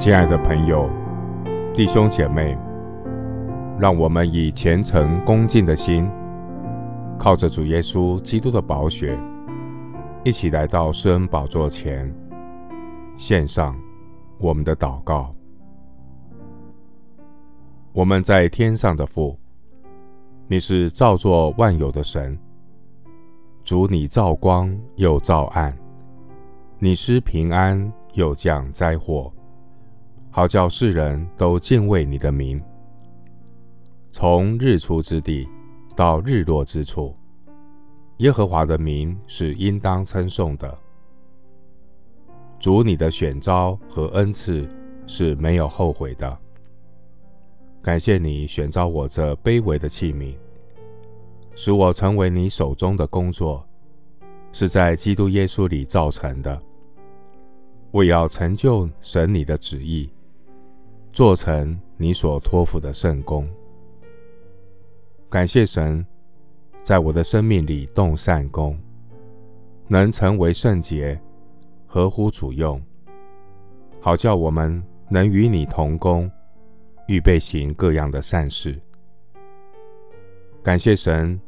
亲爱的朋友、弟兄姐妹，让我们以虔诚恭敬的心，靠着主耶稣基督的宝血，一起来到施恩宝座前，献上我们的祷告。我们在天上的父，你是造作万有的神，主你造光又造暗，你施平安又降灾祸。好叫世人都敬畏你的名，从日出之地到日落之处，耶和华的名是应当称颂的。主你的选召和恩赐是没有后悔的。感谢你选召我这卑微的器皿，使我成为你手中的工作，是在基督耶稣里造成的，为要成就神你的旨意。做成你所托付的圣工。感谢神，在我的生命里动善工，能成为圣洁，合乎主用，好叫我们能与你同工，预备行各样的善事。感谢神，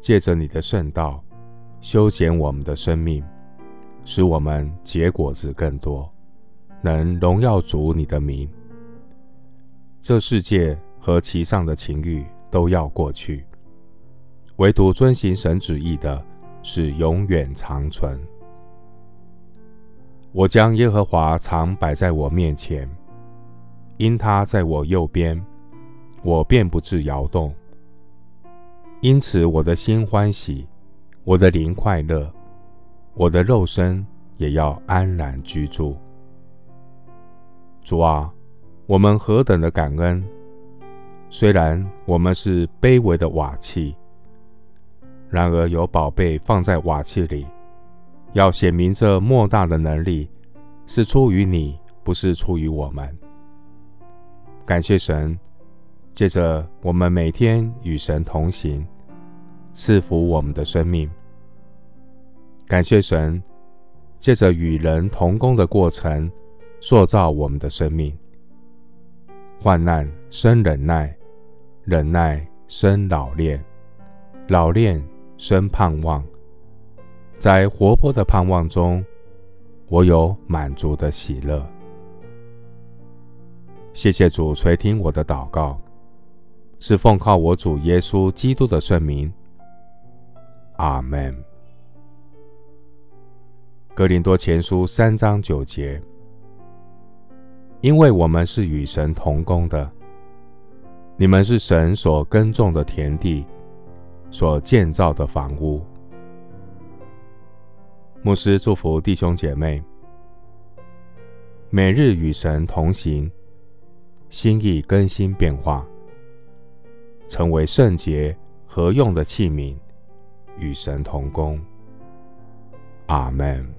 借着你的圣道，修剪我们的生命，使我们结果子更多，能荣耀主你的名。这世界和其上的情欲都要过去，唯独遵行神旨意的是永远长存。我将耶和华常摆在我面前，因他在我右边，我便不致摇动。因此我的心欢喜，我的灵快乐，我的肉身也要安然居住。主啊。我们何等的感恩！虽然我们是卑微的瓦器，然而有宝贝放在瓦器里，要显明这莫大的能力是出于你，不是出于我们。感谢神，借着我们每天与神同行，赐福我们的生命。感谢神，借着与人同工的过程，塑造我们的生命。患难生忍耐，忍耐生老练，老练生盼望。在活泼的盼望中，我有满足的喜乐。谢谢主垂听我的祷告，是奉靠我主耶稣基督的圣名。阿门。哥林多前书三章九节。因为我们是与神同工的，你们是神所耕种的田地，所建造的房屋。牧师祝福弟兄姐妹，每日与神同行，心意更新变化，成为圣洁合用的器皿，与神同工。阿门。